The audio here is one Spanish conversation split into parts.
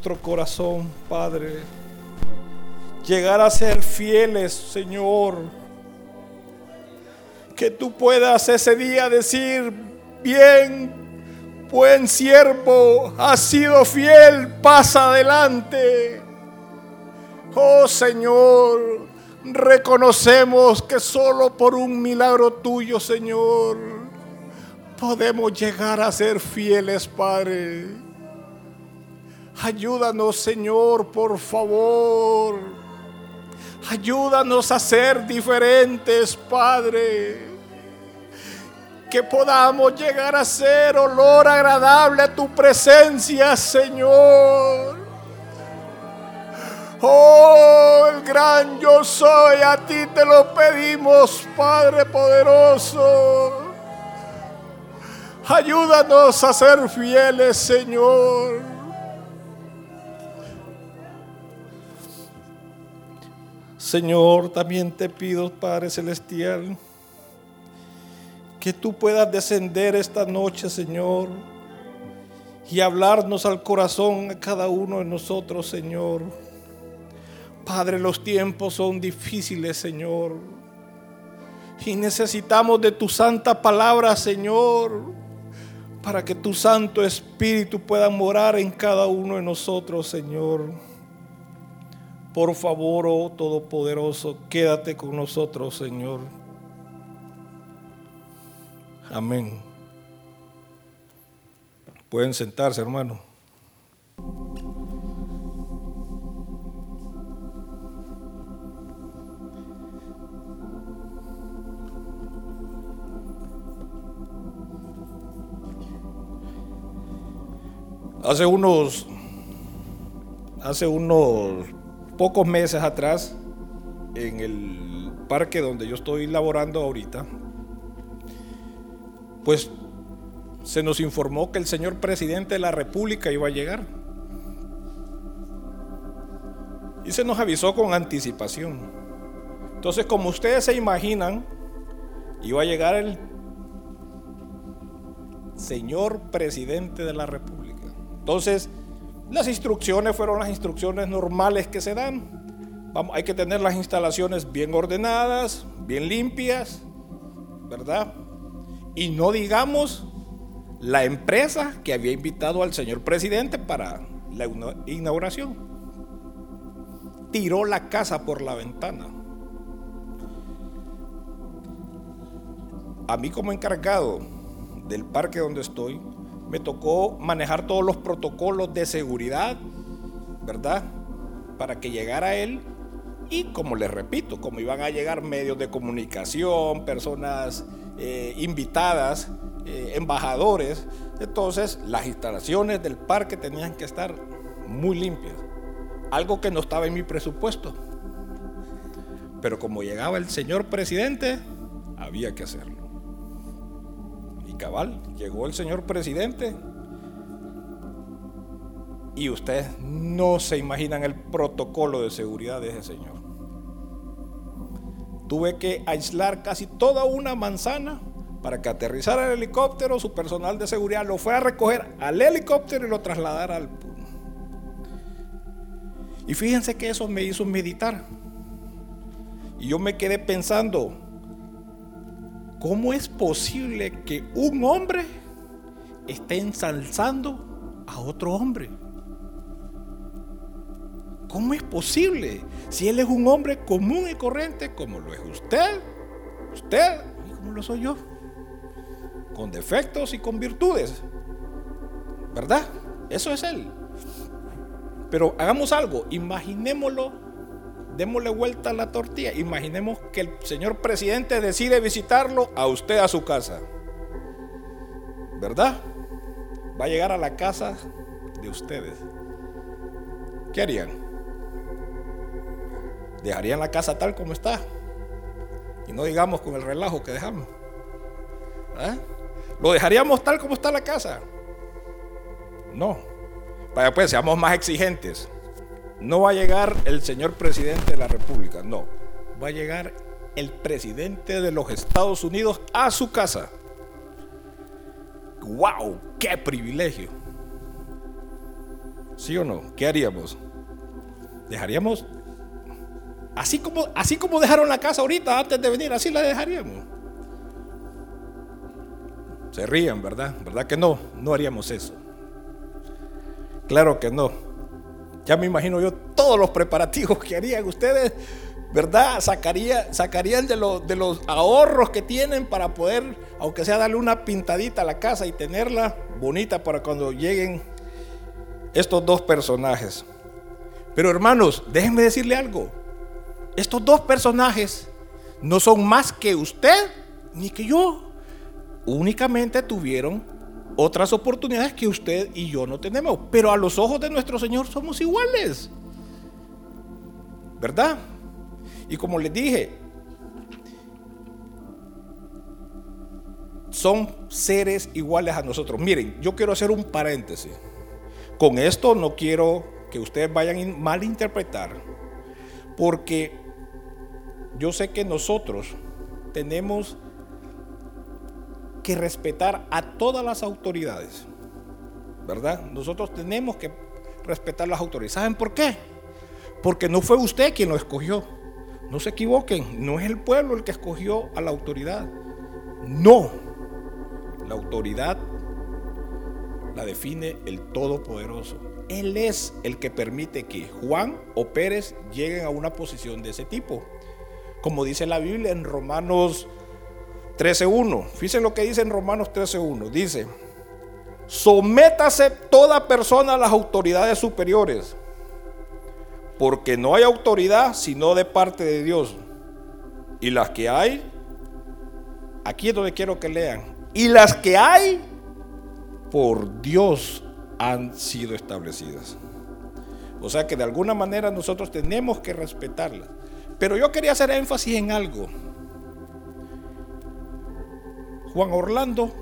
nuestro corazón, Padre. Llegar a ser fieles, Señor. Que tú puedas ese día decir, bien, buen siervo, has sido fiel, pasa adelante. Oh Señor, reconocemos que solo por un milagro tuyo, Señor, podemos llegar a ser fieles, Padre. Ayúdanos, Señor, por favor. Ayúdanos a ser diferentes, Padre. Que podamos llegar a ser olor agradable a tu presencia, Señor. Oh, el gran yo soy, a ti te lo pedimos, Padre poderoso. Ayúdanos a ser fieles, Señor. Señor, también te pido, Padre Celestial, que tú puedas descender esta noche, Señor, y hablarnos al corazón a cada uno de nosotros, Señor. Padre, los tiempos son difíciles, Señor. Y necesitamos de tu santa palabra, Señor, para que tu Santo Espíritu pueda morar en cada uno de nosotros, Señor. Por favor, oh Todopoderoso, quédate con nosotros, Señor. Amén. Pueden sentarse, hermano. Hace unos, hace unos pocos meses atrás, en el parque donde yo estoy laborando ahorita, pues se nos informó que el señor presidente de la República iba a llegar. Y se nos avisó con anticipación. Entonces, como ustedes se imaginan, iba a llegar el señor presidente de la República. Entonces, las instrucciones fueron las instrucciones normales que se dan. Hay que tener las instalaciones bien ordenadas, bien limpias, ¿verdad? Y no digamos la empresa que había invitado al señor presidente para la inauguración. Tiró la casa por la ventana. A mí como encargado del parque donde estoy, me tocó manejar todos los protocolos de seguridad, ¿verdad? Para que llegara él. Y como les repito, como iban a llegar medios de comunicación, personas eh, invitadas, eh, embajadores, entonces las instalaciones del parque tenían que estar muy limpias. Algo que no estaba en mi presupuesto. Pero como llegaba el señor presidente, había que hacerlo cabal, llegó el señor presidente y ustedes no se imaginan el protocolo de seguridad de ese señor. Tuve que aislar casi toda una manzana para que aterrizara el helicóptero, su personal de seguridad lo fue a recoger al helicóptero y lo trasladara al... Y fíjense que eso me hizo meditar. Y yo me quedé pensando, ¿Cómo es posible que un hombre esté ensalzando a otro hombre? ¿Cómo es posible? Si él es un hombre común y corriente, como lo es usted, usted y como lo soy yo, con defectos y con virtudes, ¿verdad? Eso es él. Pero hagamos algo, imaginémoslo démosle vuelta a la tortilla. Imaginemos que el señor presidente decide visitarlo a usted a su casa. ¿Verdad? Va a llegar a la casa de ustedes. ¿Qué harían? ¿Dejarían la casa tal como está? Y no digamos con el relajo que dejamos. ¿Ah? ¿Lo dejaríamos tal como está la casa? No. Vaya pues, seamos más exigentes. No va a llegar el señor presidente de la República, no. Va a llegar el presidente de los Estados Unidos a su casa. ¡Wow! ¡Qué privilegio! ¿Sí o no? ¿Qué haríamos? Dejaríamos así como así como dejaron la casa ahorita antes de venir, así la dejaríamos. Se rían, ¿verdad? ¿Verdad que no? No haríamos eso. Claro que no. Ya me imagino yo todos los preparativos que harían ustedes, ¿verdad? Sacaría, sacarían de, de los ahorros que tienen para poder, aunque sea darle una pintadita a la casa y tenerla bonita para cuando lleguen estos dos personajes. Pero hermanos, déjenme decirle algo. Estos dos personajes no son más que usted ni que yo únicamente tuvieron otras oportunidades que usted y yo no tenemos. Pero a los ojos de nuestro Señor somos iguales. ¿Verdad? Y como les dije, son seres iguales a nosotros. Miren, yo quiero hacer un paréntesis. Con esto no quiero que ustedes vayan a malinterpretar, porque yo sé que nosotros tenemos que respetar a todas las autoridades, ¿verdad? Nosotros tenemos que respetar las autoridades. ¿Saben por qué? Porque no fue usted quien lo escogió. No se equivoquen, no es el pueblo el que escogió a la autoridad. No, la autoridad la define el Todopoderoso. Él es el que permite que Juan o Pérez lleguen a una posición de ese tipo. Como dice la Biblia en Romanos 13.1. Fíjense lo que dice en Romanos 13.1. Dice, sométase toda persona a las autoridades superiores, porque no hay autoridad sino de parte de Dios. Y las que hay, aquí es donde quiero que lean, y las que hay, por Dios han sido establecidas. O sea que de alguna manera nosotros tenemos que respetarlas. Pero yo quería hacer énfasis en algo. Juan Orlando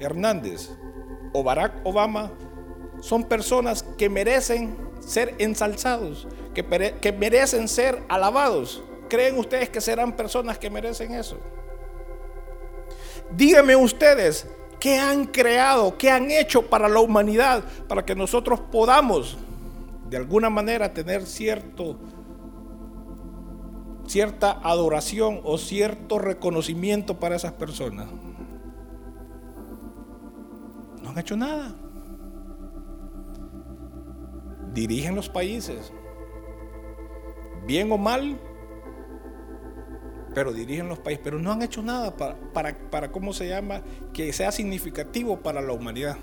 Hernández o Barack Obama son personas que merecen ser ensalzados, que, que, merecen ser alabados. ¿Creen ustedes que serán personas que merecen eso? Díganme ustedes, ¿qué han creado, qué han hecho para la humanidad, para que nosotros podamos de alguna manera tener cierto cierta adoración o cierto reconocimiento para esas personas. No han hecho nada. Dirigen los países, bien o mal, pero dirigen los países, pero no han hecho nada para, para, para ¿cómo se llama?, que sea significativo para la humanidad.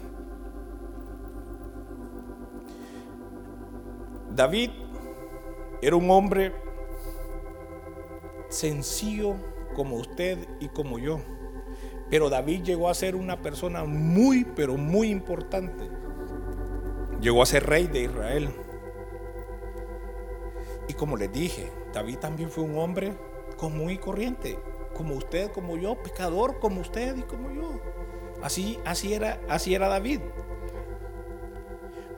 David era un hombre sencillo como usted y como yo. Pero David llegó a ser una persona muy, pero muy importante. Llegó a ser rey de Israel. Y como les dije, David también fue un hombre común y corriente, como usted, como yo, pecador como usted y como yo. Así, así, era, así era David.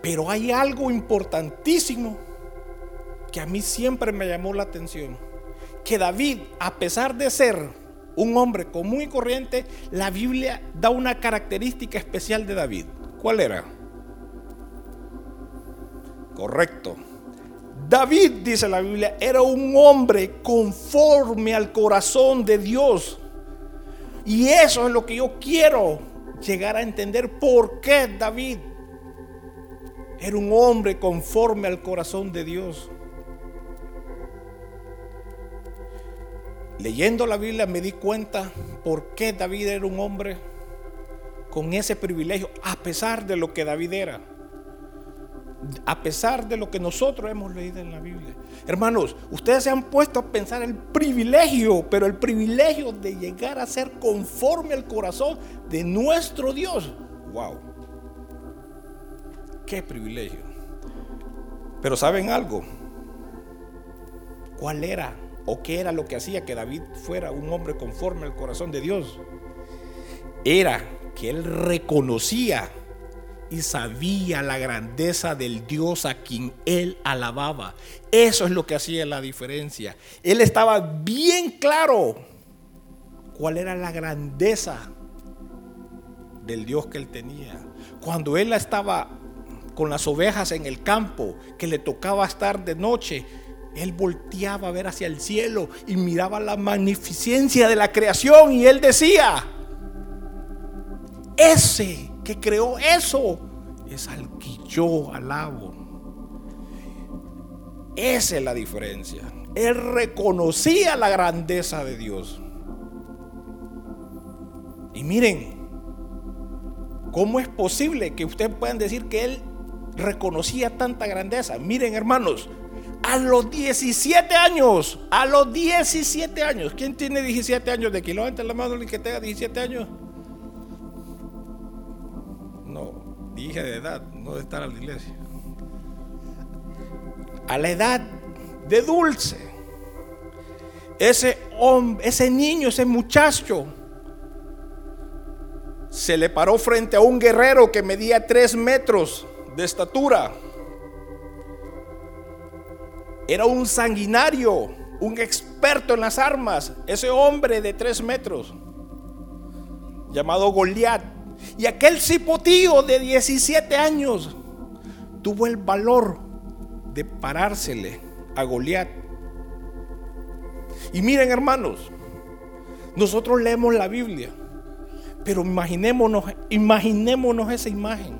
Pero hay algo importantísimo que a mí siempre me llamó la atención que David, a pesar de ser un hombre común y corriente, la Biblia da una característica especial de David. ¿Cuál era? Correcto. David, dice la Biblia, era un hombre conforme al corazón de Dios. Y eso es lo que yo quiero llegar a entender por qué David era un hombre conforme al corazón de Dios. Leyendo la Biblia me di cuenta por qué David era un hombre con ese privilegio, a pesar de lo que David era. A pesar de lo que nosotros hemos leído en la Biblia. Hermanos, ustedes se han puesto a pensar el privilegio, pero el privilegio de llegar a ser conforme al corazón de nuestro Dios. ¡Wow! ¡Qué privilegio! Pero ¿saben algo? ¿Cuál era ¿O qué era lo que hacía que David fuera un hombre conforme al corazón de Dios? Era que él reconocía y sabía la grandeza del Dios a quien él alababa. Eso es lo que hacía la diferencia. Él estaba bien claro cuál era la grandeza del Dios que él tenía. Cuando él estaba con las ovejas en el campo, que le tocaba estar de noche, él volteaba a ver hacia el cielo y miraba la magnificencia de la creación y él decía, ese que creó eso es al que yo alabo. Esa es la diferencia. Él reconocía la grandeza de Dios. Y miren, ¿cómo es posible que ustedes puedan decir que él reconocía tanta grandeza? Miren, hermanos, a los 17 años, a los 17 años, ¿quién tiene 17 años de aquí? Levanta la mano que tenga 17 años. No, dije de edad, no de estar a la iglesia. A la edad de dulce, ese hombre, ese niño, ese muchacho, se le paró frente a un guerrero que medía 3 metros de estatura era un sanguinario, un experto en las armas, ese hombre de tres metros, llamado Goliat. Y aquel cipotío de 17 años tuvo el valor de parársele a Goliat. Y miren hermanos, nosotros leemos la Biblia, pero imaginémonos, imaginémonos esa imagen.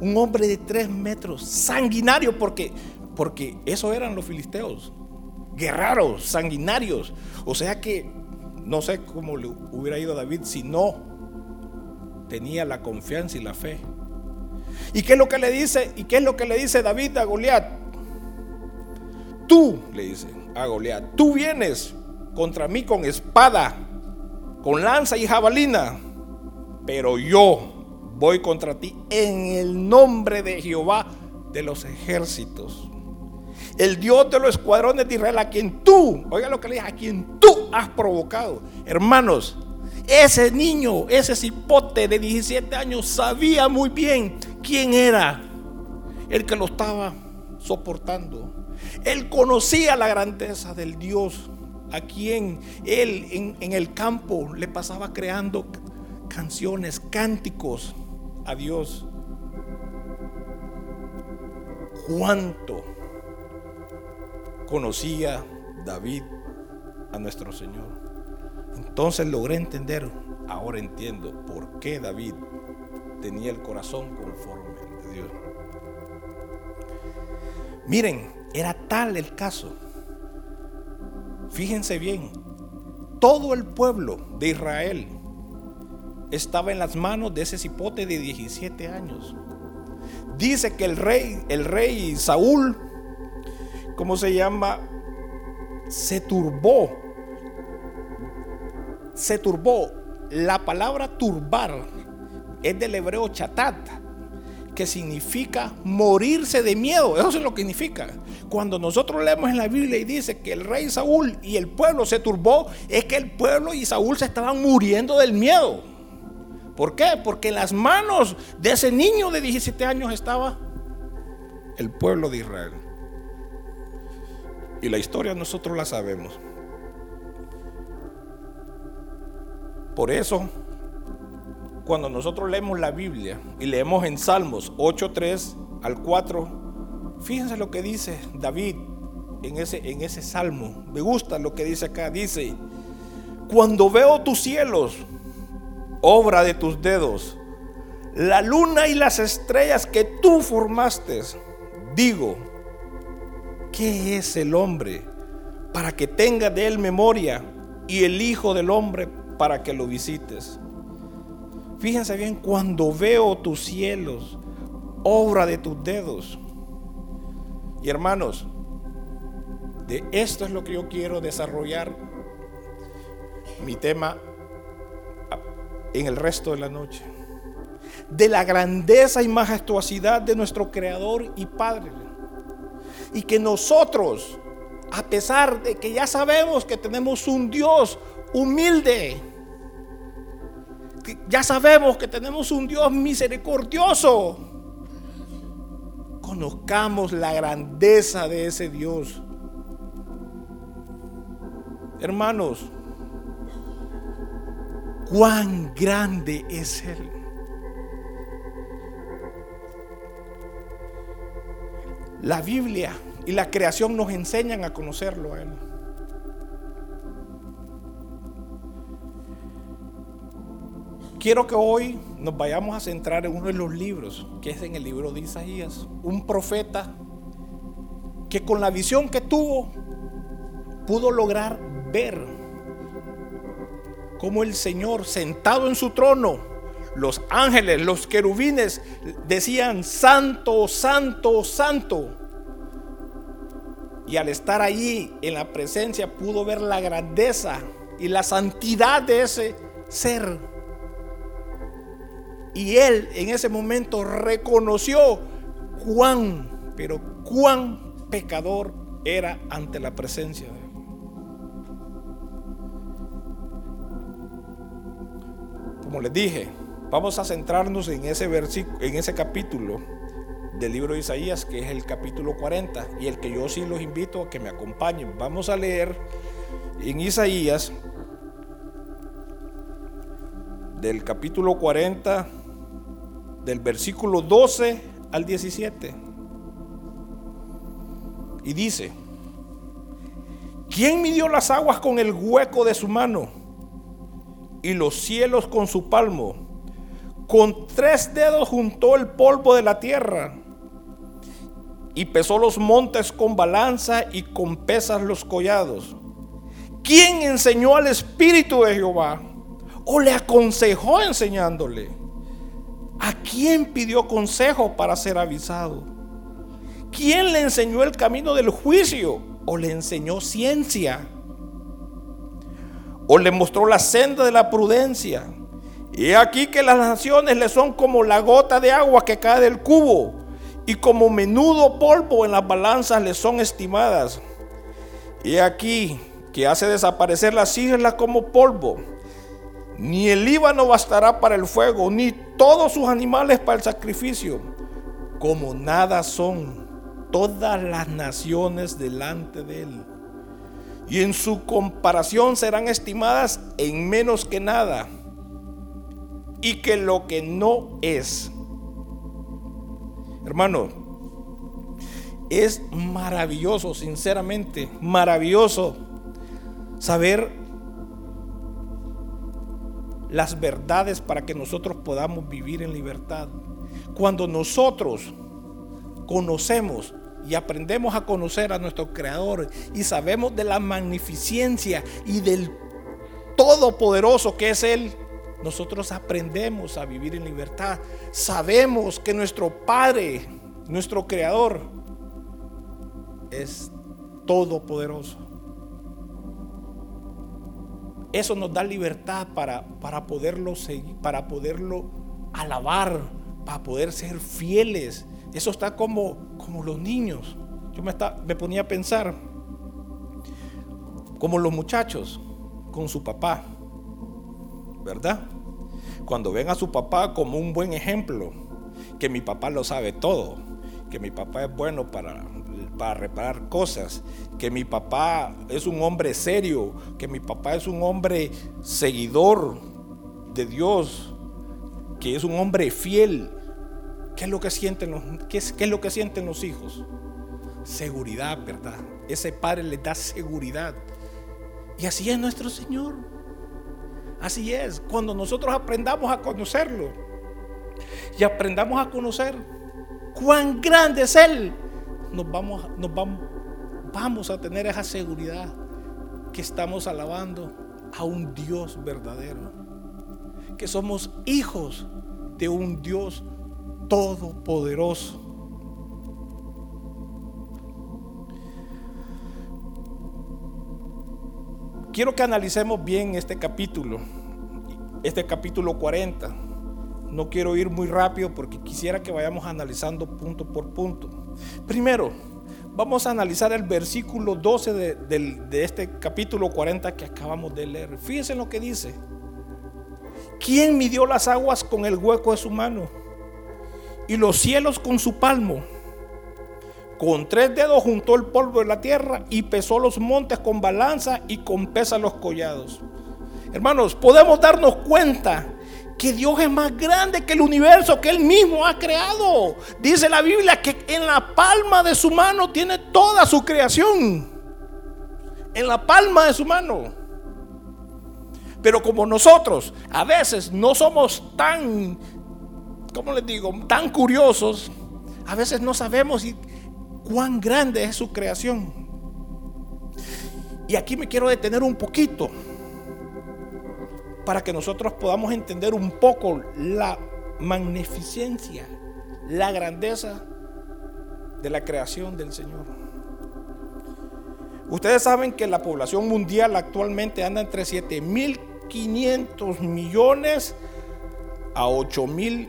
Un hombre de tres metros, sanguinario, porque porque eso eran los filisteos, guerreros, sanguinarios. O sea que no sé cómo le hubiera ido a David si no tenía la confianza y la fe. ¿Y qué es lo que le dice? ¿Y qué es lo que le dice David a Goliat? Tú, le dice a Goliat, tú vienes contra mí con espada, con lanza y jabalina, pero yo voy contra ti en el nombre de Jehová de los ejércitos el Dios de los escuadrones de Israel, a quien tú, oiga lo que le dije, a quien tú has provocado. Hermanos, ese niño, ese cipote de 17 años, sabía muy bien quién era el que lo estaba soportando. Él conocía la grandeza del Dios a quien él en, en el campo le pasaba creando canciones, cánticos a Dios. ¿Cuánto conocía David a nuestro Señor. Entonces logré entender, ahora entiendo por qué David tenía el corazón conforme al de Dios. Miren, era tal el caso. Fíjense bien, todo el pueblo de Israel estaba en las manos de ese cipote de 17 años. Dice que el rey, el rey Saúl ¿cómo se llama? Se turbó. Se turbó. La palabra turbar es del hebreo chatat, que significa morirse de miedo. Eso es lo que significa. Cuando nosotros leemos en la Biblia y dice que el rey Saúl y el pueblo se turbó, es que el pueblo y Saúl se estaban muriendo del miedo. ¿Por qué? Porque en las manos de ese niño de 17 años estaba el pueblo de Israel. Y la historia nosotros la sabemos. Por eso, cuando nosotros leemos la Biblia y leemos en Salmos 8.3 al 4, fíjense lo que dice David en ese, en ese salmo. Me gusta lo que dice acá. Dice, cuando veo tus cielos, obra de tus dedos, la luna y las estrellas que tú formaste, digo, ¿Qué es el hombre para que tenga de él memoria y el Hijo del Hombre para que lo visites? Fíjense bien, cuando veo tus cielos, obra de tus dedos. Y hermanos, de esto es lo que yo quiero desarrollar mi tema en el resto de la noche. De la grandeza y majestuosidad de nuestro Creador y Padre y que nosotros, a pesar de que ya sabemos que tenemos un Dios humilde, ya sabemos que tenemos un Dios misericordioso, conozcamos la grandeza de ese Dios. Hermanos, cuán grande es Él. La Biblia y la creación nos enseñan a conocerlo a Él. Quiero que hoy nos vayamos a centrar en uno de los libros, que es en el libro de Isaías. Un profeta que con la visión que tuvo pudo lograr ver cómo el Señor sentado en su trono, los ángeles, los querubines decían, santo, santo, santo. Y al estar allí en la presencia pudo ver la grandeza y la santidad de ese ser y él en ese momento reconoció cuán, pero cuán pecador era ante la presencia de él. Como les dije, vamos a centrarnos en ese en ese capítulo del libro de Isaías, que es el capítulo 40, y el que yo sí los invito a que me acompañen. Vamos a leer en Isaías del capítulo 40 del versículo 12 al 17. Y dice, ¿quién midió las aguas con el hueco de su mano y los cielos con su palmo? Con tres dedos juntó el polvo de la tierra y pesó los montes con balanza y con pesas los collados. ¿Quién enseñó al Espíritu de Jehová? ¿O le aconsejó enseñándole? ¿A quién pidió consejo para ser avisado? ¿Quién le enseñó el camino del juicio o le enseñó ciencia? ¿O le mostró la senda de la prudencia? Y aquí que las naciones le son como la gota de agua que cae del cubo y como menudo polvo en las balanzas le son estimadas. Y aquí que hace desaparecer las islas como polvo ni el Líbano bastará para el fuego, ni todos sus animales para el sacrificio. Como nada son todas las naciones delante de él. Y en su comparación serán estimadas en menos que nada. Y que lo que no es. Hermano, es maravilloso, sinceramente, maravilloso saber las verdades para que nosotros podamos vivir en libertad. Cuando nosotros conocemos y aprendemos a conocer a nuestro Creador y sabemos de la magnificencia y del todopoderoso que es Él, nosotros aprendemos a vivir en libertad. Sabemos que nuestro Padre, nuestro Creador, es todopoderoso. Eso nos da libertad para, para poderlo seguir, para poderlo alabar, para poder ser fieles. Eso está como, como los niños. Yo me, me ponía a pensar, como los muchachos con su papá, ¿verdad? Cuando ven a su papá como un buen ejemplo, que mi papá lo sabe todo, que mi papá es bueno para para reparar cosas, que mi papá es un hombre serio, que mi papá es un hombre seguidor de Dios, que es un hombre fiel. ¿Qué es lo que sienten los, qué es, qué es lo que sienten los hijos? Seguridad, ¿verdad? Ese padre les da seguridad. Y así es nuestro Señor. Así es. Cuando nosotros aprendamos a conocerlo y aprendamos a conocer cuán grande es Él, nos vamos, nos vamos, vamos a tener esa seguridad que estamos alabando a un Dios verdadero, que somos hijos de un Dios todopoderoso. Quiero que analicemos bien este capítulo, este capítulo 40. No quiero ir muy rápido porque quisiera que vayamos analizando punto por punto. Primero, vamos a analizar el versículo 12 de, este capítulo 40 que acabamos de leer. Fíjense en lo que dice. ¿Quién midió las aguas con el hueco de su mano? Y los cielos con su palmo. Con tres dedos juntó el polvo de la tierra y pesó los montes con balanza y con pesa los collados. Hermanos, podemos darnos cuenta que Dios es más grande que el universo que Él mismo ha creado. Dice la Biblia que en la palma de su mano tiene toda su creación. En la palma de su mano. Pero como nosotros a veces no somos tan, ¿cómo les digo?, tan curiosos, a veces no sabemos cuán grande es su creación. Y aquí me quiero detener un poquito para que nosotros podamos entender un poco la magnificencia, la grandeza de la creación del Señor. Ustedes saben que la población mundial actualmente anda entre 7.500 millones a 8 mil,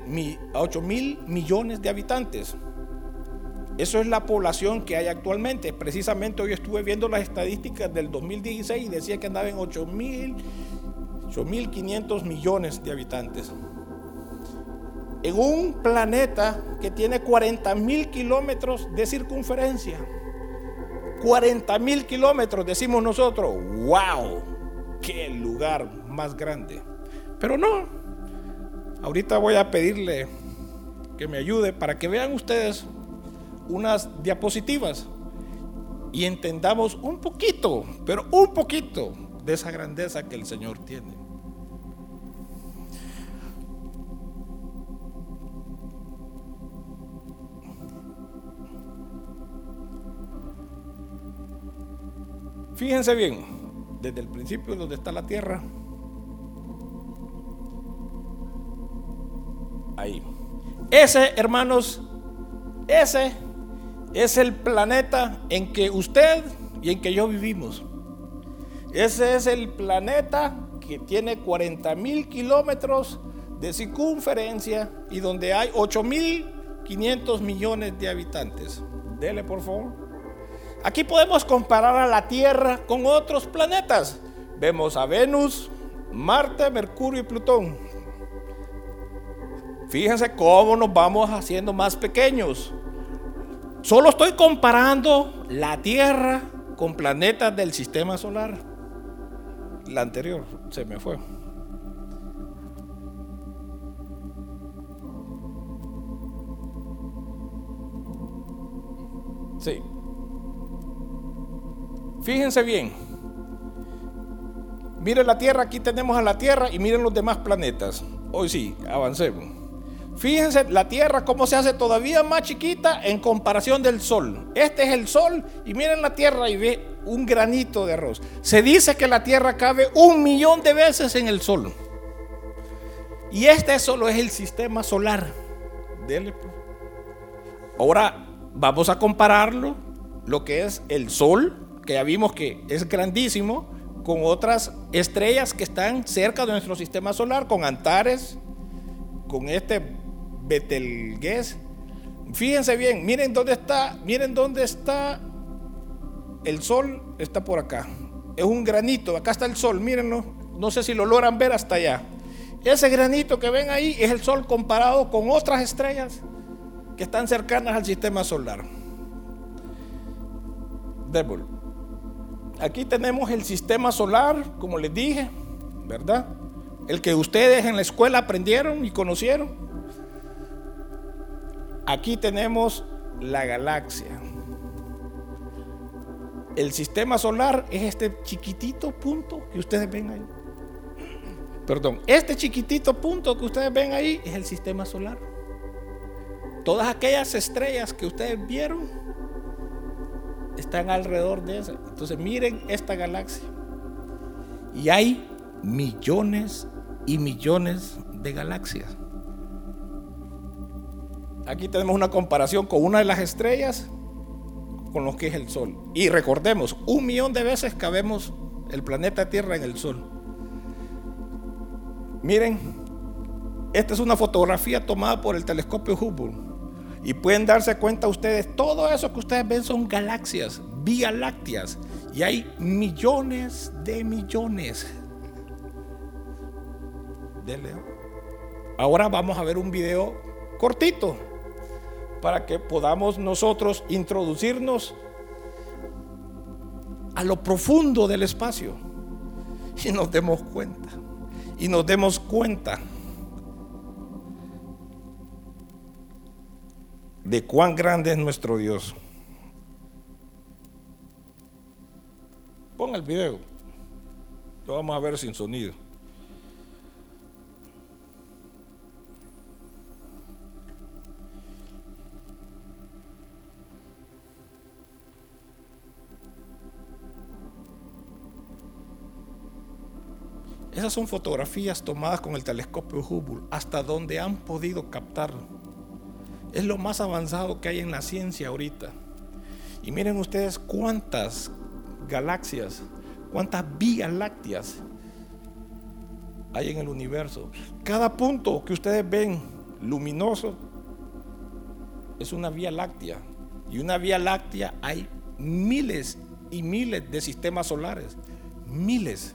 millones de habitantes. Eso es la población que hay actualmente. Precisamente hoy estuve viendo las estadísticas del 2016 y decía que andaba en 8 mil 8.500 millones de habitantes. En un planeta que tiene 40 mil kilómetros de circunferencia. 40 mil kilómetros, decimos nosotros. ¡Wow! ¡Qué lugar más grande! Pero no. Ahorita voy a pedirle que me ayude para que vean ustedes unas diapositivas y entendamos un poquito, pero un poquito de esa grandeza que el Señor tiene. Fíjense bien, desde el principio donde está la Tierra, ahí. Ese, hermanos, ese es el planeta en que usted y en que yo vivimos. Ese es el planeta que tiene 40 mil kilómetros de circunferencia y donde hay 8 mil 500 millones de habitantes. Dele, por favor. Aquí podemos comparar a la Tierra con otros planetas. Vemos a Venus, Marte, Mercurio y Plutón. Fíjense cómo nos vamos haciendo más pequeños. Solo estoy comparando la Tierra con planetas del sistema solar. La anterior se me fue. Sí. Fíjense bien. Miren la Tierra, aquí tenemos a la Tierra y miren los demás planetas. Hoy sí, avancemos. Fíjense la Tierra cómo se hace todavía más chiquita en comparación del Sol. Este es el Sol y miren la Tierra y ve un granito de arroz. Se dice que la Tierra cabe un millón de veces en el Sol. Y este solo es el sistema solar. Dele. Ahora vamos a compararlo, lo que es el Sol que ya vimos que es grandísimo, con otras estrellas que están cerca de nuestro sistema solar, con Antares, con este Betelgeuse. Fíjense bien, miren dónde está, miren dónde está el sol, está por acá. Es un granito, acá está el sol, mírenlo. No sé si lo logran ver hasta allá. Ese granito que ven ahí es el sol comparado con otras estrellas que están cercanas al sistema solar. Devil. Aquí tenemos el sistema solar, como les dije, ¿verdad? El que ustedes en la escuela aprendieron y conocieron. Aquí tenemos la galaxia. El sistema solar es este chiquitito punto que ustedes ven ahí. Perdón, este chiquitito punto que ustedes ven ahí es el sistema solar. Todas aquellas estrellas que ustedes vieron están alrededor de esa. Entonces miren esta galaxia. Y hay millones y millones de galaxias. Aquí tenemos una comparación con una de las estrellas con lo que es el Sol. Y recordemos, un millón de veces cabemos el planeta Tierra en el Sol. Miren, esta es una fotografía tomada por el telescopio Hubble. Y pueden darse cuenta ustedes, todo eso que ustedes ven son galaxias, vía lácteas. Y hay millones de millones. De Ahora vamos a ver un video cortito para que podamos nosotros introducirnos a lo profundo del espacio y nos demos cuenta. Y nos demos cuenta de cuán grande es nuestro Dios. Ponga el video. Lo vamos a ver sin sonido. Esas son fotografías tomadas con el telescopio Hubble, hasta donde han podido captar. Es lo más avanzado que hay en la ciencia ahorita. Y miren ustedes cuántas galaxias, cuántas vías lácteas hay en el universo. Cada punto que ustedes ven luminoso es una vía láctea. Y una vía láctea hay miles y miles de sistemas solares. Miles.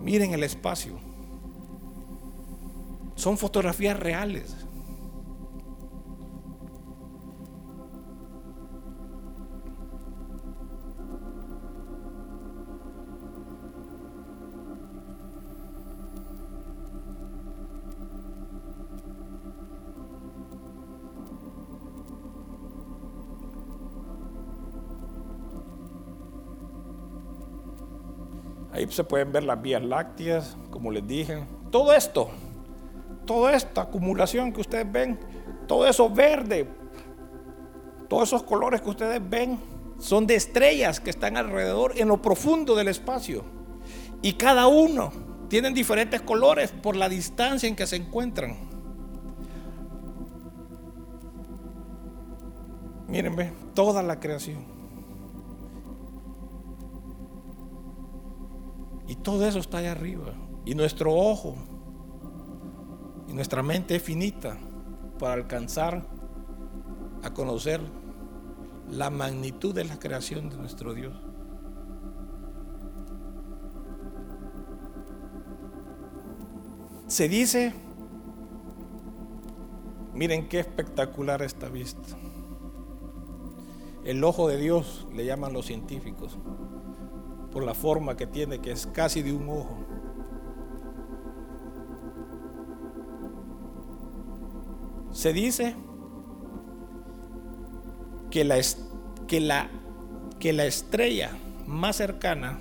Miren el espacio. Son fotografías reales. Se pueden ver las vías lácteas, como les dije. Todo esto, toda esta acumulación que ustedes ven, todo eso verde, todos esos colores que ustedes ven, son de estrellas que están alrededor en lo profundo del espacio. Y cada uno tienen diferentes colores por la distancia en que se encuentran. Miren, toda la creación. Y todo eso está allá arriba. Y nuestro ojo y nuestra mente es finita para alcanzar a conocer la magnitud de la creación de nuestro Dios. Se dice, miren qué espectacular esta vista. El ojo de Dios le llaman los científicos por la forma que tiene, que es casi de un ojo. Se dice que la, que la, que la estrella más cercana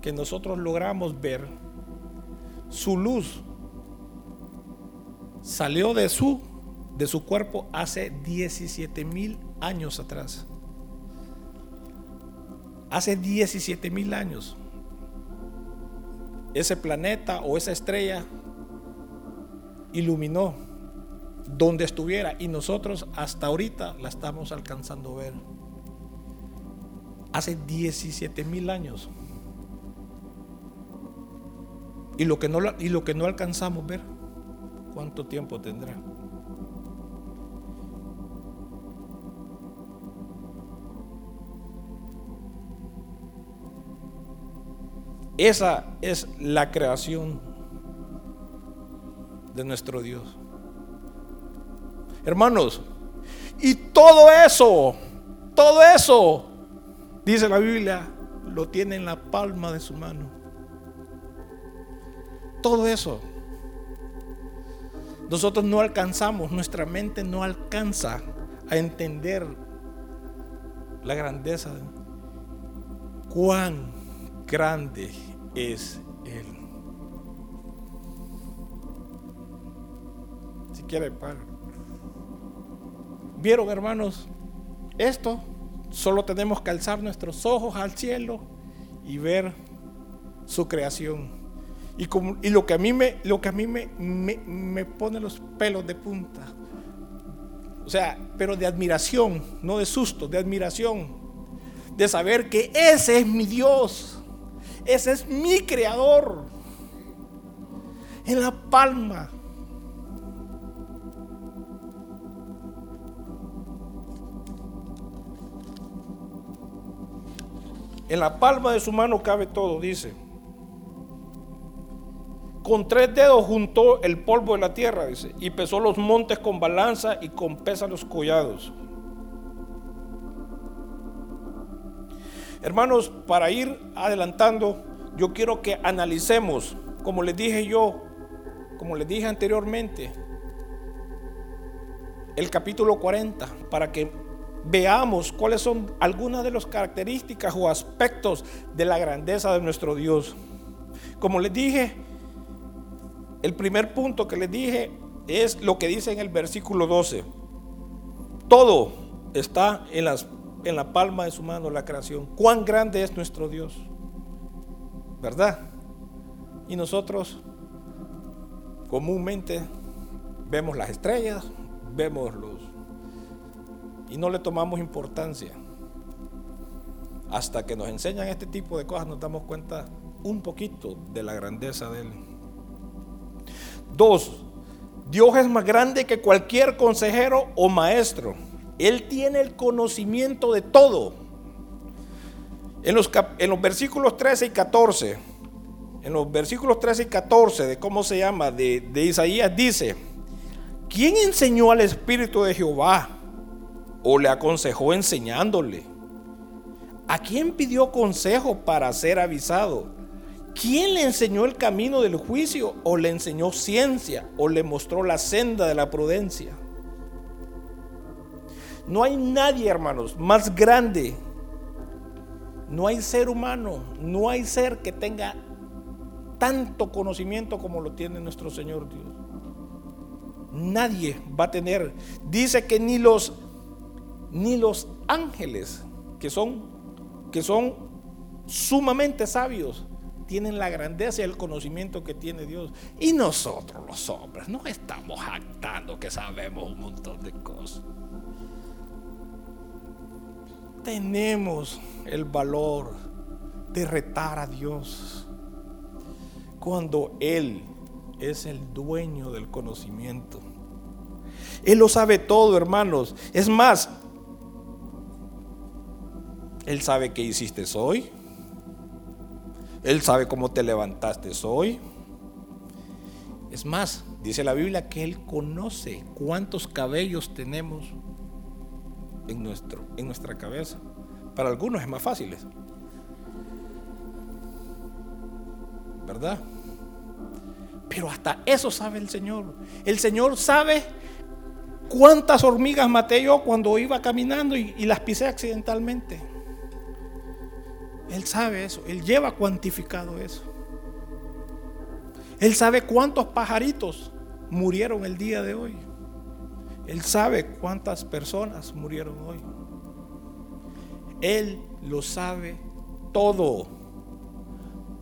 que nosotros logramos ver, su luz salió de su, de su cuerpo hace 17 mil años atrás hace 17 mil años, ese planeta o esa estrella iluminó donde estuviera y nosotros hasta ahorita la estamos alcanzando a ver. Hace 17 mil años. Y lo, que no, y lo que no alcanzamos a ver, ¿cuánto tiempo tendrá? Esa es la creación de nuestro Dios. Hermanos, y todo eso, todo eso, dice la Biblia, lo tiene en la palma de su mano. Todo eso. Nosotros no alcanzamos, nuestra mente no alcanza a entender la grandeza. Cuán grande es Él. Si quiere, Padre. ¿Vieron, hermanos? Esto solo tenemos que alzar nuestros ojos al cielo y ver su creación. Y, como, y lo que a mí, me, lo que a mí me, me pone los pelos de punta. O sea, pero de admiración, no de susto, de admiración. De saber que ese es mi Dios ese es mi creador. En la palma. En la palma de su mano cabe todo, dice. Con tres dedos juntó el polvo de la tierra, dice, y pesó los montes con balanza y con pesa los collados. Hermanos, para ir adelantando, yo quiero que analicemos, como les dije yo, como les dije anteriormente, el capítulo 40 para que veamos cuáles son algunas de las características o aspectos de la grandeza de nuestro Dios. Como les dije, el primer punto que les dije es lo que dice en el versículo 12. Todo está en, las, en la palma de su mano la creación. Cuán grande es nuestro Dios. ¿Verdad? Y nosotros comúnmente vemos las estrellas, vemos los... y no le tomamos importancia. Hasta que nos enseñan este tipo de cosas nos damos cuenta un poquito de la grandeza de Él. Dos, Dios es más grande que cualquier consejero o maestro. Él tiene el conocimiento de todo. En los, en los versículos 13 y 14, en los versículos 13 y 14 de cómo se llama, de, de Isaías dice, ¿quién enseñó al Espíritu de Jehová? ¿O le aconsejó enseñándole? ¿A quién pidió consejo para ser avisado? ¿Quién le enseñó el camino del juicio o le enseñó ciencia o le mostró la senda de la prudencia? No hay nadie, hermanos, más grande. No hay ser humano, no hay ser que tenga tanto conocimiento como lo tiene nuestro Señor Dios. Nadie va a tener. Dice que ni los ni los ángeles que son que son sumamente sabios tienen la grandeza y el conocimiento que tiene Dios. Y nosotros los hombres no estamos jactando que sabemos un montón de cosas. Tenemos el valor de retar a Dios cuando Él es el dueño del conocimiento. Él lo sabe todo, hermanos. Es más, Él sabe qué hiciste hoy. Él sabe cómo te levantaste hoy. Es más, dice la Biblia que Él conoce cuántos cabellos tenemos en, nuestro, en nuestra cabeza. Para algunos es más fácil. ¿Verdad? Pero hasta eso sabe el Señor. El Señor sabe cuántas hormigas maté yo cuando iba caminando y, y las pisé accidentalmente. Él sabe eso, Él lleva cuantificado eso. Él sabe cuántos pajaritos murieron el día de hoy. Él sabe cuántas personas murieron hoy. Él lo sabe todo.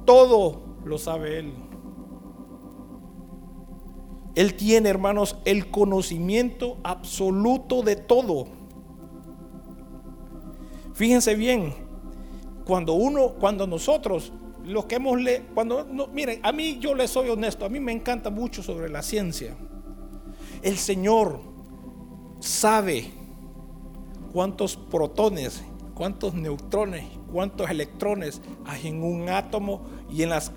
Todo lo sabe Él. Él tiene, hermanos, el conocimiento absoluto de todo. Fíjense bien, cuando uno, cuando nosotros, los que hemos leído, cuando, no, miren, a mí yo les soy honesto, a mí me encanta mucho sobre la ciencia. El Señor sabe cuántos protones, cuántos neutrones, cuántos electrones hay en un átomo y en las...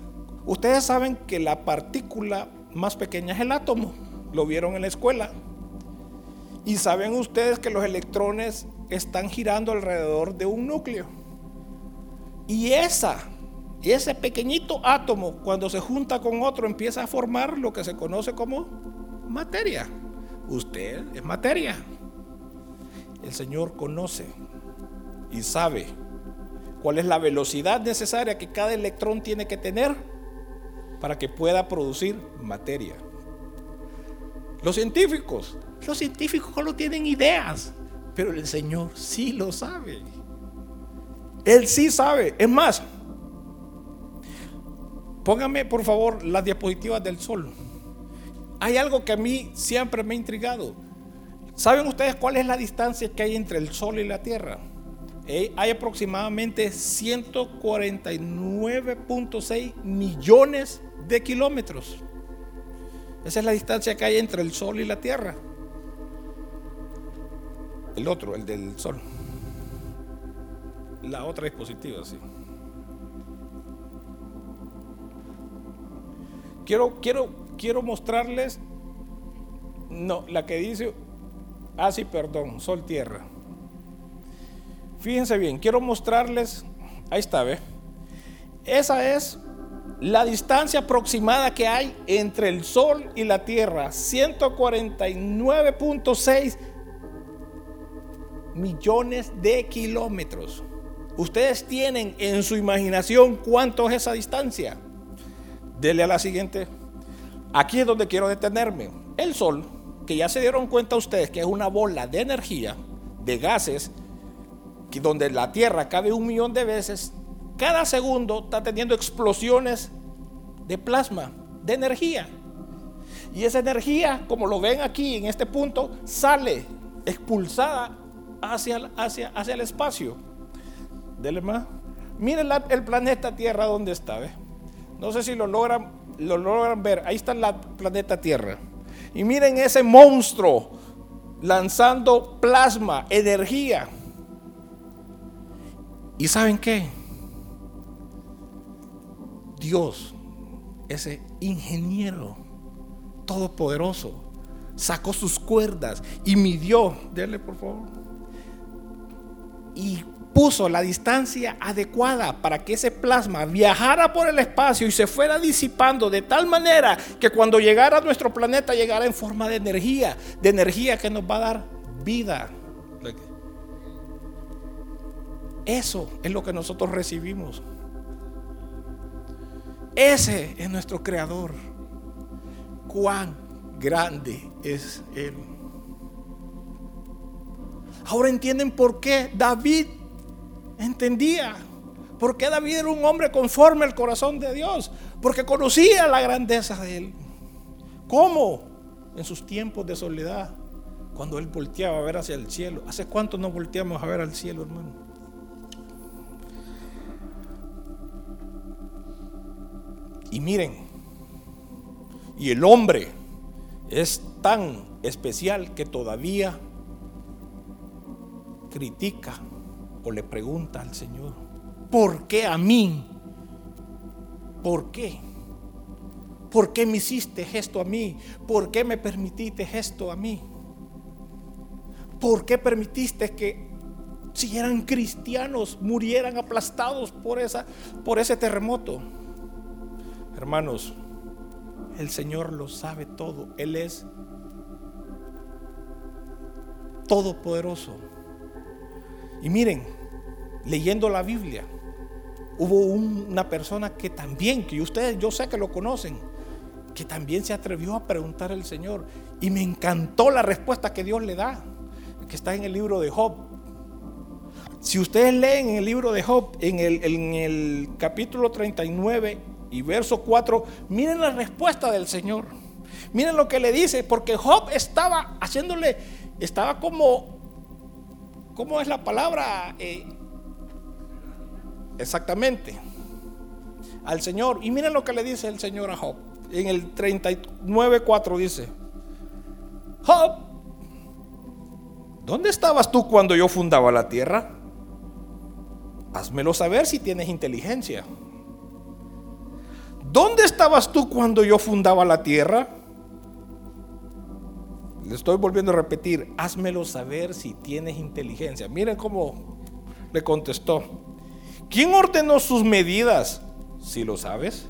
Ustedes saben que la partícula más pequeña es el átomo, lo vieron en la escuela. Y saben ustedes que los electrones están girando alrededor de un núcleo. Y esa, ese pequeñito átomo, cuando se junta con otro, empieza a formar lo que se conoce como materia. Usted es materia. El Señor conoce y sabe cuál es la velocidad necesaria que cada electrón tiene que tener para que pueda producir materia. Los científicos, los científicos solo tienen ideas, pero el Señor sí lo sabe. Él sí sabe. Es más, póngame por favor las diapositivas del sol. Hay algo que a mí siempre me ha intrigado. ¿Saben ustedes cuál es la distancia que hay entre el sol y la tierra? Eh, hay aproximadamente 149.6 millones de kilómetros. Esa es la distancia que hay entre el sol y la tierra. El otro, el del sol la otra dispositiva, sí. Quiero, quiero, quiero mostrarles, no, la que dice, ah, sí, perdón, sol, tierra. Fíjense bien, quiero mostrarles, ahí está, ¿ve? Esa es la distancia aproximada que hay entre el Sol y la Tierra, 149.6 millones de kilómetros. Ustedes tienen en su imaginación cuánto es esa distancia. Dele a la siguiente. Aquí es donde quiero detenerme. El Sol, que ya se dieron cuenta ustedes que es una bola de energía, de gases, donde la Tierra cabe un millón de veces, cada segundo está teniendo explosiones de plasma, de energía. Y esa energía, como lo ven aquí en este punto, sale expulsada hacia, el espacio. Dele más. Miren el planeta Tierra donde está. No sé si lo logran, lo logran ver. Ahí está el planeta Tierra. Y miren ese monstruo lanzando plasma, energía. ¿Y saben qué? Dios, ese ingeniero todopoderoso, sacó sus cuerdas y midió, denle por favor, y puso la distancia adecuada para que ese plasma viajara por el espacio y se fuera disipando de tal manera que cuando llegara a nuestro planeta llegara en forma de energía, de energía que nos va a dar vida. Eso es lo que nosotros recibimos. Ese es nuestro creador. Cuán grande es Él. Ahora entienden por qué David entendía. por qué David era un hombre conforme al corazón de Dios. Porque conocía la grandeza de Él. ¿Cómo? En sus tiempos de soledad. Cuando Él volteaba a ver hacia el cielo. ¿Hace cuánto no volteamos a ver al cielo, hermano? Y miren, y el hombre es tan especial que todavía critica o le pregunta al Señor, ¿por qué a mí? ¿Por qué? ¿Por qué me hiciste esto a mí? ¿Por qué me permitiste esto a mí? ¿Por qué permitiste que si eran cristianos murieran aplastados por esa por ese terremoto? Hermanos, el Señor lo sabe todo. Él es todopoderoso. Y miren, leyendo la Biblia, hubo una persona que también, que ustedes yo sé que lo conocen, que también se atrevió a preguntar al Señor. Y me encantó la respuesta que Dios le da, que está en el libro de Job. Si ustedes leen en el libro de Job, en el, en el capítulo 39 y verso 4, miren la respuesta del Señor. Miren lo que le dice, porque Job estaba haciéndole, estaba como ¿Cómo es la palabra? Eh, exactamente. Al Señor. Y miren lo que le dice el Señor a Job. En el 39.4 dice, Job, ¿dónde estabas tú cuando yo fundaba la tierra? Házmelo saber si tienes inteligencia. ¿Dónde estabas tú cuando yo fundaba la tierra? Le estoy volviendo a repetir, házmelo saber si tienes inteligencia. Miren cómo le contestó. ¿Quién ordenó sus medidas? Si lo sabes.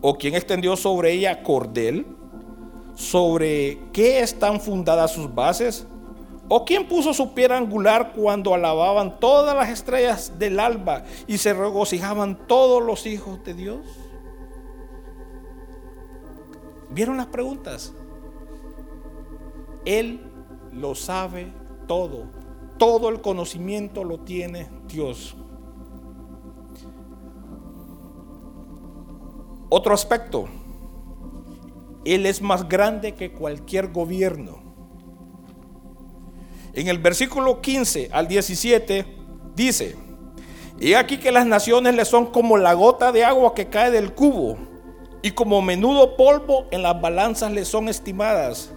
¿O quién extendió sobre ella cordel? ¿Sobre qué están fundadas sus bases? ¿O quién puso su piedra angular cuando alababan todas las estrellas del alba y se regocijaban todos los hijos de Dios? ¿Vieron las preguntas? Él lo sabe todo. Todo el conocimiento lo tiene Dios. Otro aspecto. Él es más grande que cualquier gobierno. En el versículo 15 al 17 dice, y aquí que las naciones le son como la gota de agua que cae del cubo, y como menudo polvo en las balanzas le son estimadas.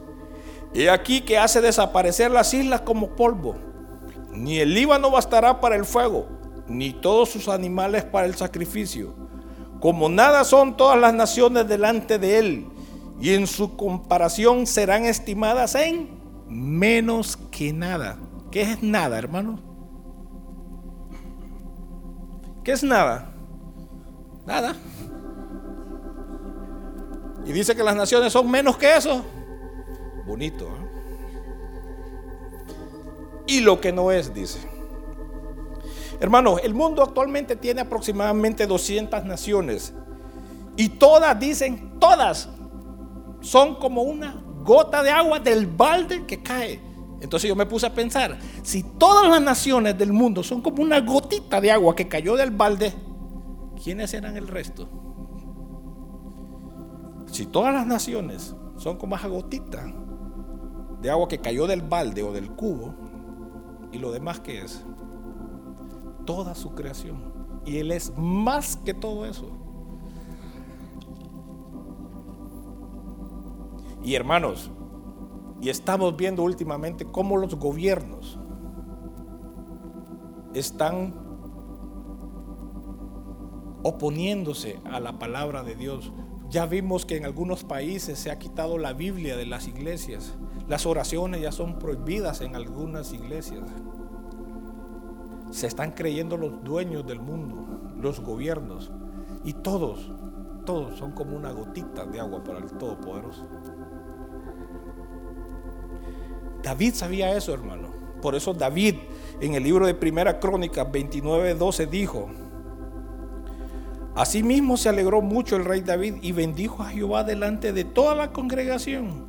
He aquí que hace desaparecer las islas como polvo. Ni el Líbano bastará para el fuego, ni todos sus animales para el sacrificio. Como nada son todas las naciones delante de él, y en su comparación serán estimadas en menos que nada. ¿Qué es nada, hermano? ¿Qué es nada? Nada. Y dice que las naciones son menos que eso bonito. ¿eh? y lo que no es, dice. Hermano, el mundo actualmente tiene aproximadamente 200 naciones y todas dicen, todas son como una gota de agua del balde que cae. Entonces yo me puse a pensar, si todas las naciones del mundo son como una gotita de agua que cayó del balde, ¿quiénes eran el resto? Si todas las naciones son como esa gotita de agua que cayó del balde o del cubo, y lo demás que es, toda su creación. Y Él es más que todo eso. Y hermanos, y estamos viendo últimamente cómo los gobiernos están oponiéndose a la palabra de Dios. Ya vimos que en algunos países se ha quitado la Biblia de las iglesias. Las oraciones ya son prohibidas en algunas iglesias. Se están creyendo los dueños del mundo, los gobiernos. Y todos, todos son como una gotita de agua para el Todopoderoso. David sabía eso, hermano. Por eso David en el libro de Primera Crónica 29, 12 dijo, Asimismo se alegró mucho el rey David y bendijo a Jehová delante de toda la congregación.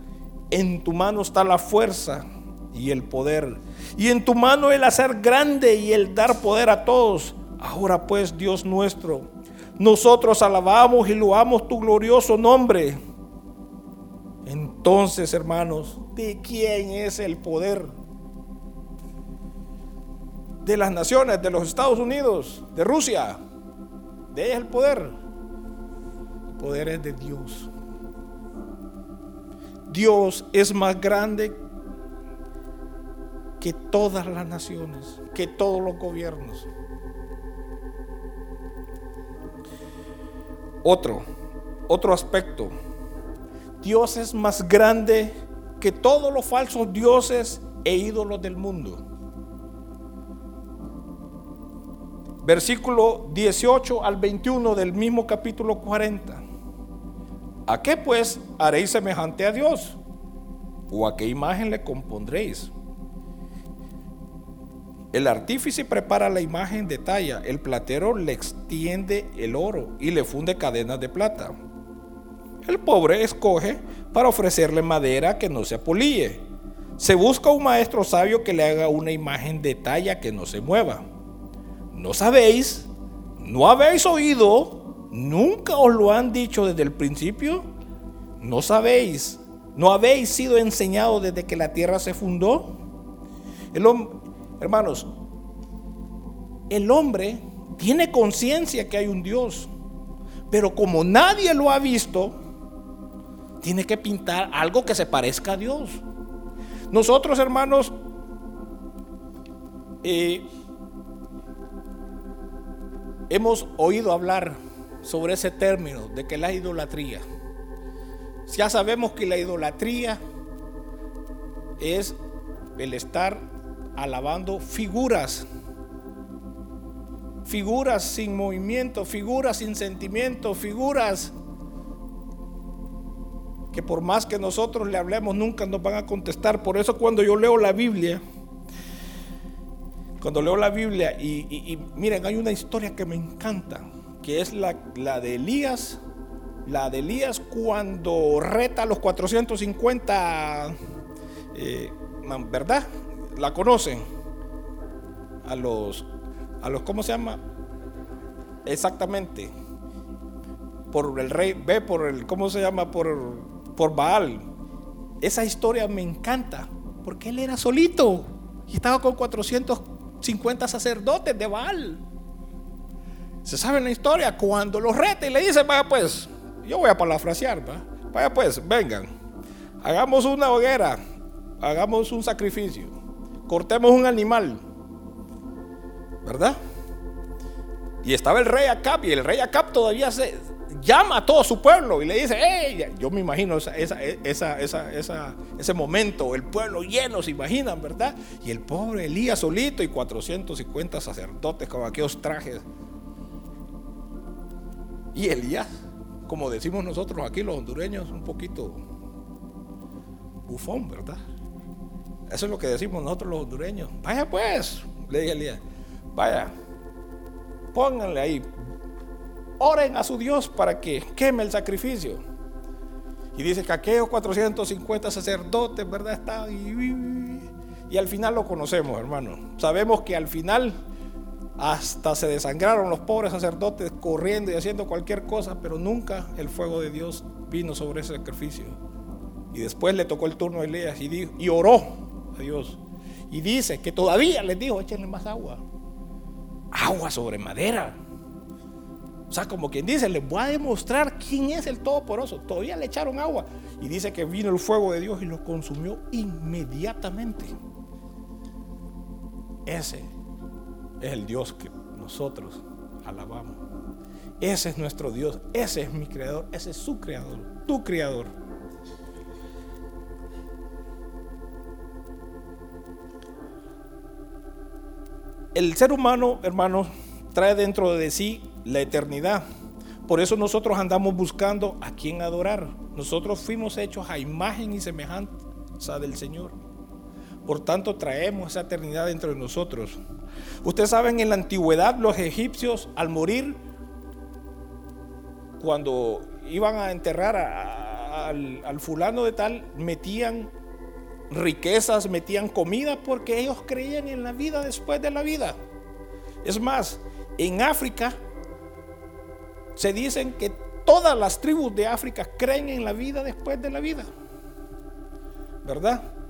En tu mano está la fuerza y el poder, y en tu mano el hacer grande y el dar poder a todos. Ahora pues, Dios nuestro, nosotros alabamos y loamos tu glorioso nombre entonces, hermanos, ¿de quién es el poder? De las naciones, de los Estados Unidos, de Rusia. De ella el poder. El poder es de Dios. Dios es más grande que todas las naciones, que todos los gobiernos. Otro, otro aspecto Dios es más grande que todos los falsos dioses e ídolos del mundo. Versículo 18 al 21 del mismo capítulo 40. ¿A qué pues haréis semejante a Dios? ¿O a qué imagen le compondréis? El artífice prepara la imagen de talla, el platero le extiende el oro y le funde cadenas de plata. El pobre escoge para ofrecerle madera que no se apolille. Se busca un maestro sabio que le haga una imagen de talla que no se mueva. ¿No sabéis? ¿No habéis oído? ¿Nunca os lo han dicho desde el principio? ¿No sabéis? ¿No habéis sido enseñados desde que la tierra se fundó? El hermanos, el hombre tiene conciencia que hay un Dios, pero como nadie lo ha visto, tiene que pintar algo que se parezca a Dios. Nosotros, hermanos, eh, hemos oído hablar sobre ese término de que la idolatría. Ya sabemos que la idolatría es el estar alabando figuras, figuras sin movimiento, figuras sin sentimiento, figuras que por más que nosotros le hablemos nunca nos van a contestar. Por eso cuando yo leo la Biblia, cuando leo la Biblia y, miren, hay una historia que me encanta, que es la, de Elías, la de Elías cuando reta los 450, eh, ¿verdad? La conocen. A los, a los, ¿cómo se llama? Exactamente. Por el rey, ve por el, ¿cómo se llama? Por por Baal. Esa historia me encanta, porque él era solito y estaba con 450 sacerdotes de Baal. Se sabe la historia, cuando los reta y le dice, vaya pues, yo voy a parafrasear, vaya pues, vengan, hagamos una hoguera, hagamos un sacrificio, cortemos un animal, ¿verdad? Y estaba el rey Acab y el rey Acab todavía se llama a todo su pueblo y le dice, hey, yo me imagino esa, esa, esa, ese momento, el pueblo lleno, se imaginan, ¿verdad? Y el pobre Elías solito y 450 sacerdotes con aquellos trajes. Y Elías, como decimos nosotros aquí los hondureños, un poquito bufón, ¿verdad? Eso es lo que decimos nosotros los hondureños. Vaya pues, le dije a Elías, vaya, pónganle ahí, oren a su Dios para que queme el sacrificio. Y dice que aquellos 450 sacerdotes, ¿verdad? Estaban y, y al final lo conocemos, hermano. Sabemos que al final hasta se desangraron los pobres sacerdotes corriendo y haciendo cualquier cosa, pero nunca el fuego de Dios vino sobre ese sacrificio. Y después le tocó el turno a Elías y, oró a Dios. Y dice que todavía les dijo, échenle más agua agua sobre madera. O sea, como quien dice, les voy a demostrar quién es el Todopoderoso. Todavía le echaron agua. Y dice que vino el fuego de Dios y lo consumió inmediatamente. Ese es el Dios que nosotros alabamos. Ese es nuestro Dios. Ese es mi creador. Ese es su creador. Tu creador. El ser humano, hermanos, trae dentro de sí la eternidad. Por eso nosotros andamos buscando a quién adorar. Nosotros fuimos hechos a imagen y semejanza del Señor. Por tanto, traemos esa eternidad dentro de nosotros. Ustedes saben, en la antigüedad los egipcios al morir, cuando iban a enterrar al, al fulano de tal, metían riquezas, metían comida porque ellos creían en la vida después de la vida. Es más, en África se dicen que todas las tribus de África creen en la vida después de la vida. ¿Verdad?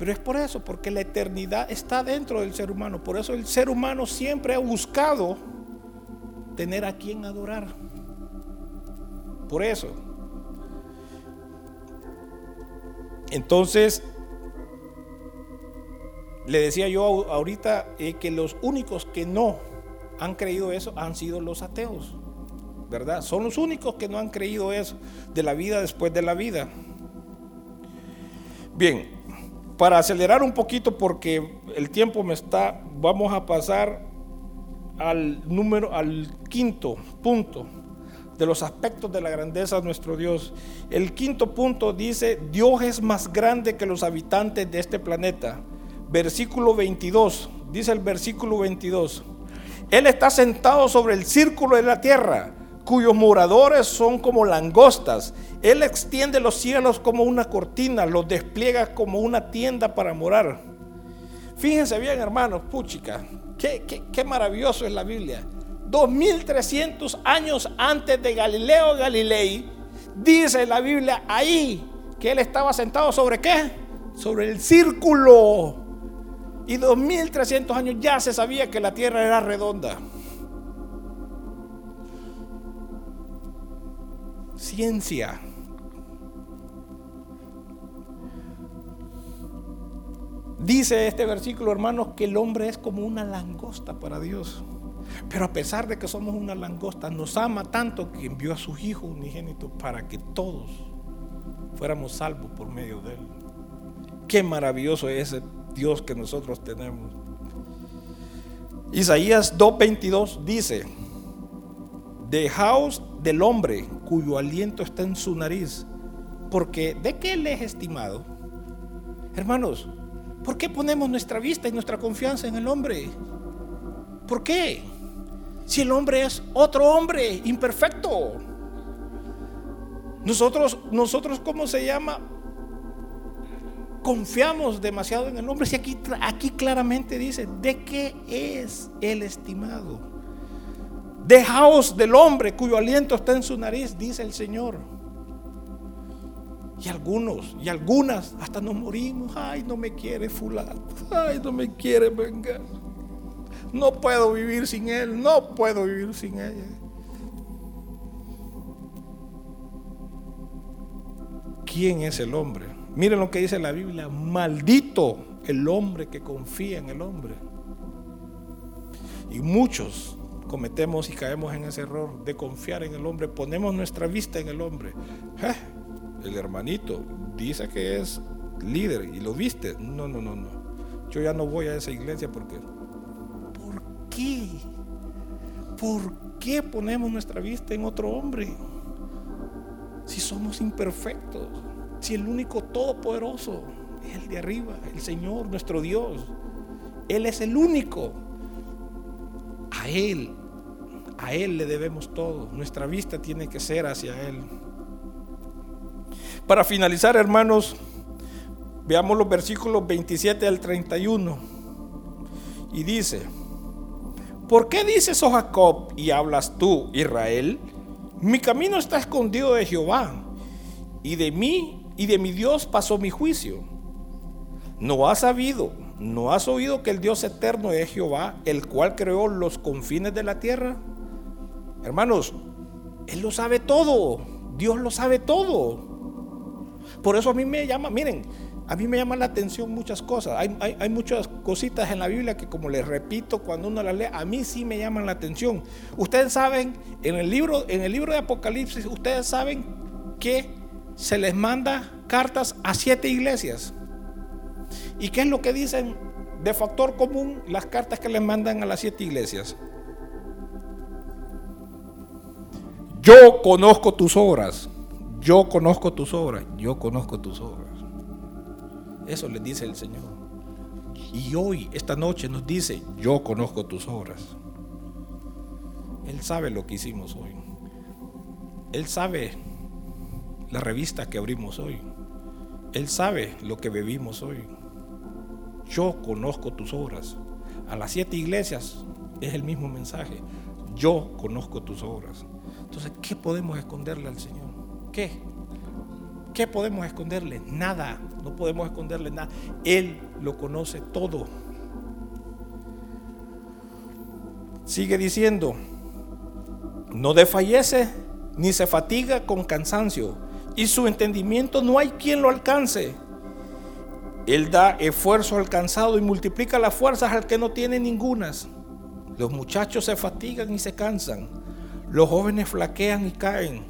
Pero es por eso, porque la eternidad está dentro del ser humano. Por eso el ser humano siempre ha buscado tener a quien adorar. Por eso. Entonces, le decía yo ahorita eh, que los únicos que no han creído eso han sido los ateos, ¿verdad? Son los únicos que no han creído eso de la vida después de la vida. Bien, para acelerar un poquito porque el tiempo me está, vamos a pasar al número, al quinto punto de los aspectos de la grandeza de nuestro Dios. El quinto punto dice, Dios es más grande que los habitantes de este planeta versículo 22, dice el versículo 22, Él está sentado sobre el círculo de la tierra, cuyos moradores son como langostas. Él extiende los cielos como una cortina, los despliega como una tienda para morar. Fíjense bien, hermanos, puchica, qué, qué, qué maravilloso es la Biblia. 2300 años antes de Galileo Galilei, dice la Biblia ahí que él estaba sentado sobre qué? Sobre el círculo y 2300 años ya se sabía que la tierra era redonda. Ciencia. Dice este versículo, hermanos, que el hombre es como una langosta para Dios. Pero a pesar de que somos una langosta, nos ama tanto que envió a su Hijo unigénito para que todos fuéramos salvos por medio de él. Qué maravilloso es ese Dios que nosotros tenemos. Isaías 2.22 dice, dejaos del hombre cuyo aliento está en su nariz, porque ¿de qué le es estimado? Hermanos, ¿por qué ponemos nuestra vista y nuestra confianza en el hombre? ¿Por qué? Si el hombre es otro hombre imperfecto. Nosotros, nosotros, ¿cómo se llama? confiamos demasiado en el hombre. Si aquí, aquí claramente dice, ¿de qué es el estimado? Dejaos del hombre cuyo aliento está en su nariz, dice el Señor. Y algunos y algunas hasta nos morimos. Ay, no me quiere fulano. Ay, no me quiere vengar. No puedo vivir sin él. No puedo vivir sin ella. ¿Quién es el hombre? Miren lo que dice la Biblia, maldito el hombre que confía en el hombre. Y muchos cometemos y caemos en ese error de confiar en el hombre, ponemos nuestra vista en el hombre. Eh, el hermanito dice que es líder y lo viste. No, no, no, no. Yo ya no voy a esa iglesia porque... ¿Por qué? ¿Por qué ponemos nuestra vista en otro hombre? Si somos imperfectos, si el único todopoderoso es el de arriba, el Señor, nuestro Dios. Él es el único. A Él, a Él le debemos todo. Nuestra vista tiene que ser hacia Él. Para finalizar, hermanos, veamos los versículos 27 al 31. Y dice, ¿por qué dices, oh Jacob, y hablas tú, Israel? Mi camino está escondido de Jehová, y de mí y de mi Dios pasó mi juicio. ¿No has sabido, no has oído que el Dios eterno es Jehová, el cual creó los confines de la tierra? Hermanos, Él lo sabe todo, Dios lo sabe todo. Por eso a mí me llama, miren, a mí me llama la atención muchas cosas. Hay, muchas cositas en la Biblia que, como les repito, cuando uno las lee, a mí sí me llaman la atención. Ustedes saben, en el libro, en el libro de Apocalipsis, ustedes saben que se les manda cartas a siete iglesias. ¿Y qué es lo que dicen de factor común las cartas que les mandan a las siete iglesias? Yo conozco tus obras. Yo conozco tus obras. Yo conozco tus obras. Eso les dice el Señor. Y hoy, esta noche, nos dice, yo conozco tus obras. Él sabe lo que hicimos hoy. Él sabe la revista que abrimos hoy. Él sabe lo que bebimos hoy. Yo conozco tus obras. A las siete iglesias es el mismo mensaje. Yo conozco tus obras. Entonces, ¿qué podemos esconderle al Señor? ¿Qué? ¿Qué podemos esconderle? Nada. No podemos esconderle nada. Él lo conoce todo. Sigue diciendo, no desfallece ni se fatiga con cansancio, y su entendimiento no hay quien lo alcance. Él da esfuerzo al cansado y multiplica las fuerzas al que no tiene ningunas. Los muchachos se fatigan y se cansan. Los jóvenes flaquean y caen.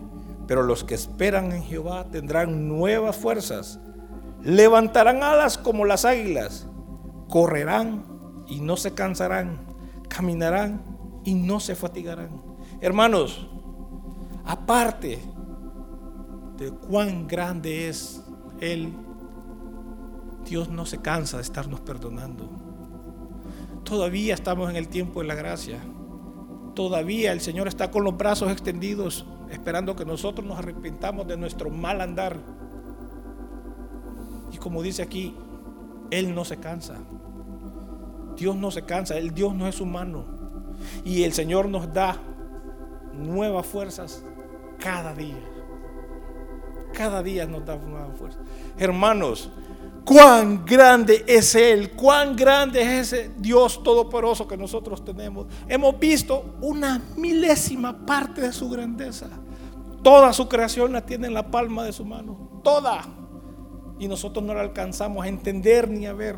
Pero los que esperan en Jehová tendrán nuevas fuerzas. Levantarán alas como las águilas. Correrán y no se cansarán. Caminarán y no se fatigarán. Hermanos, aparte de cuán grande es Él Dios no se cansa de estarnos perdonando. Todavía estamos en el tiempo de la gracia. Todavía el Señor está con los brazos extendidos, esperando que nosotros nos arrepintamos de nuestro mal andar. Y como dice aquí, Él no se cansa. Dios no se cansa, el Dios no es humano. Y el Señor nos da nuevas fuerzas cada día. Cada día nos da nuevas fuerzas. Hermanos, cuán grande es Él, cuán grande es ese Dios todopoderoso que nosotros tenemos. Hemos visto una milésima parte de su grandeza. Toda su creación la tiene en la palma de su mano. Toda. Y nosotros no la alcanzamos a entender ni a ver.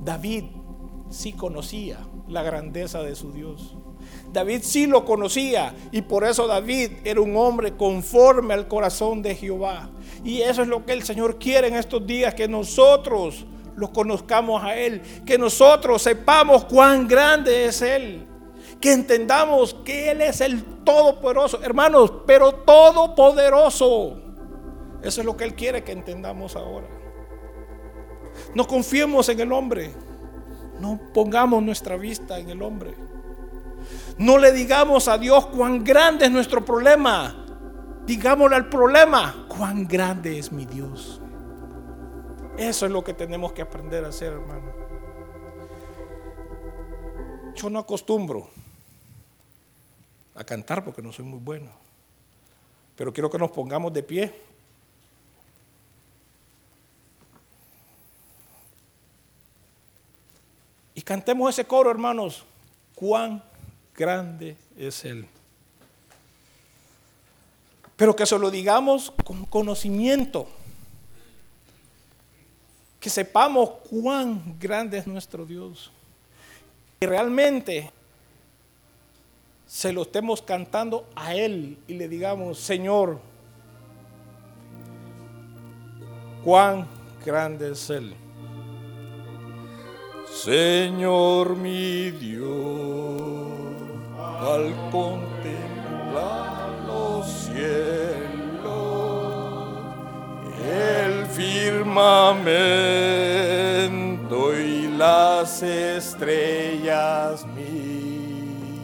David sí conocía la grandeza de su Dios. David sí lo conocía y por eso David era un hombre conforme al corazón de Jehová. Y eso es lo que el Señor quiere en estos días, que nosotros lo conozcamos a Él, que nosotros sepamos cuán grande es Él, que entendamos que Él es el todopoderoso, hermanos, pero todopoderoso. Eso es lo que Él quiere que entendamos ahora. No confiemos en el hombre, no pongamos nuestra vista en el hombre. No le digamos a Dios cuán grande es nuestro problema. Digámosle al problema, cuán grande es mi Dios. Eso es lo que tenemos que aprender a hacer, hermano. Yo no acostumbro a cantar porque no soy muy bueno. Pero quiero que nos pongamos de pie. Y cantemos ese coro, hermanos. Cuán grande es Él. Pero que se lo digamos con conocimiento. que sepamos cuán grande es nuestro Dios. Y realmente se lo estemos cantando a Él y le digamos, Señor, cuán grande es Él. Señor mi Dios, al contemplar los cielos, el firmamento y las estrellas mí,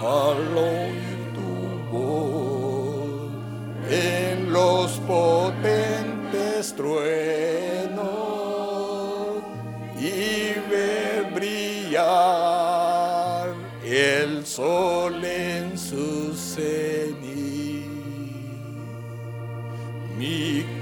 al oír tu voz en los potentes truenos y ver brillar el sol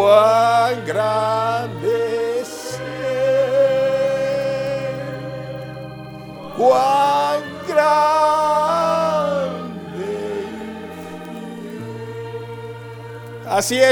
Cuán grande es Él, cuán grande. Así es.